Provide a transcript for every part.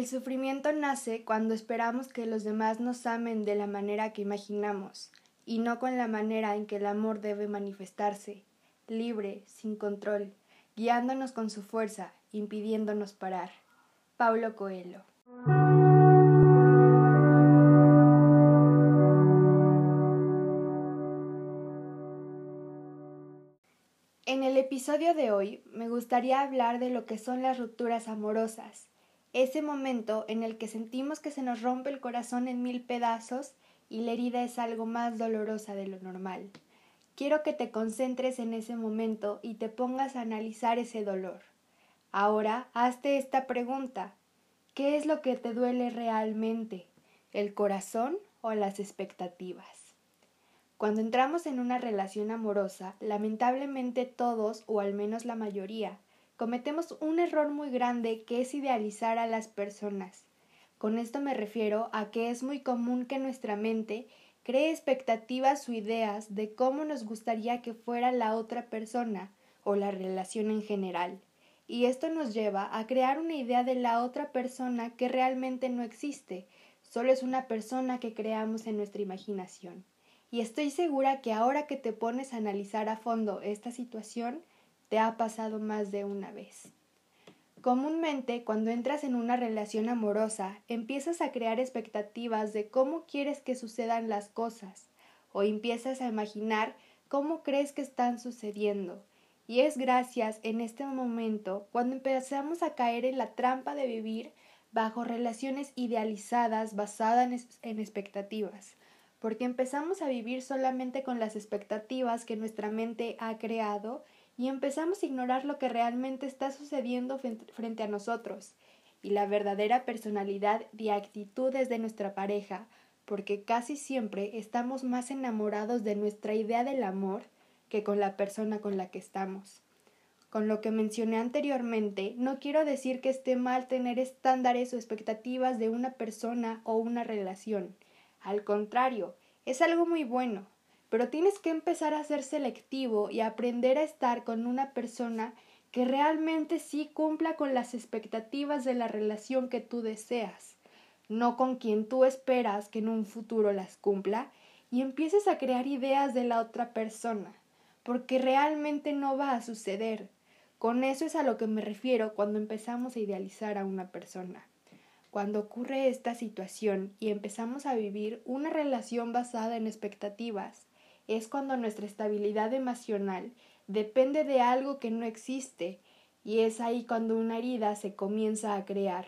El sufrimiento nace cuando esperamos que los demás nos amen de la manera que imaginamos, y no con la manera en que el amor debe manifestarse, libre, sin control, guiándonos con su fuerza, impidiéndonos parar. Paulo Coelho. En el episodio de hoy me gustaría hablar de lo que son las rupturas amorosas, ese momento en el que sentimos que se nos rompe el corazón en mil pedazos y la herida es algo más dolorosa de lo normal. Quiero que te concentres en ese momento y te pongas a analizar ese dolor. Ahora, hazte esta pregunta. ¿Qué es lo que te duele realmente? ¿El corazón o las expectativas? Cuando entramos en una relación amorosa, lamentablemente todos, o al menos la mayoría, cometemos un error muy grande que es idealizar a las personas. Con esto me refiero a que es muy común que nuestra mente cree expectativas o ideas de cómo nos gustaría que fuera la otra persona o la relación en general. Y esto nos lleva a crear una idea de la otra persona que realmente no existe, solo es una persona que creamos en nuestra imaginación y estoy segura que ahora que te pones a analizar a fondo esta situación, te ha pasado más de una vez. Comúnmente, cuando entras en una relación amorosa, empiezas a crear expectativas de cómo quieres que sucedan las cosas, o empiezas a imaginar cómo crees que están sucediendo. Y es gracias en este momento cuando empezamos a caer en la trampa de vivir bajo relaciones idealizadas basadas en expectativas, porque empezamos a vivir solamente con las expectativas que nuestra mente ha creado y empezamos a ignorar lo que realmente está sucediendo frente a nosotros y la verdadera personalidad y actitudes de nuestra pareja, porque casi siempre estamos más enamorados de nuestra idea del amor que con la persona con la que estamos. Con lo que mencioné anteriormente, no quiero decir que esté mal tener estándares o expectativas de una persona o una relación, al contrario, es algo muy bueno, pero tienes que empezar a ser selectivo y aprender a estar con una persona que realmente sí cumpla con las expectativas de la relación que tú deseas, no con quien tú esperas que en un futuro las cumpla y empieces a crear ideas de la otra persona, porque realmente no va a suceder. Con eso es a lo que me refiero cuando empezamos a idealizar a una persona. Cuando ocurre esta situación y empezamos a vivir una relación basada en expectativas, es cuando nuestra estabilidad emocional depende de algo que no existe y es ahí cuando una herida se comienza a crear.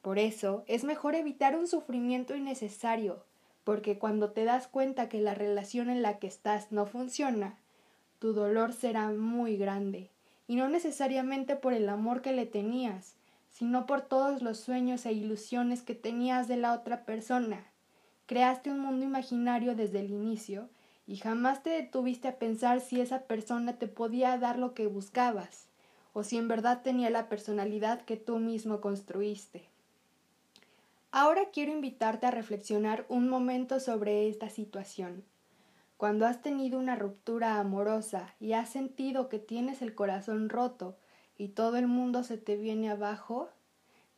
Por eso es mejor evitar un sufrimiento innecesario, porque cuando te das cuenta que la relación en la que estás no funciona, tu dolor será muy grande, y no necesariamente por el amor que le tenías, sino por todos los sueños e ilusiones que tenías de la otra persona. Creaste un mundo imaginario desde el inicio y jamás te detuviste a pensar si esa persona te podía dar lo que buscabas o si en verdad tenía la personalidad que tú mismo construiste. Ahora quiero invitarte a reflexionar un momento sobre esta situación. Cuando has tenido una ruptura amorosa y has sentido que tienes el corazón roto y todo el mundo se te viene abajo,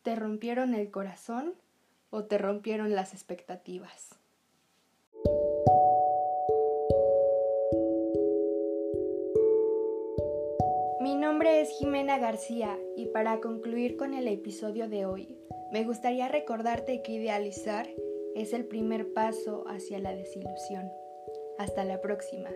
¿te rompieron el corazón o te rompieron las expectativas? Mi nombre es Jimena García y para concluir con el episodio de hoy, me gustaría recordarte que idealizar es el primer paso hacia la desilusión. Hasta la próxima.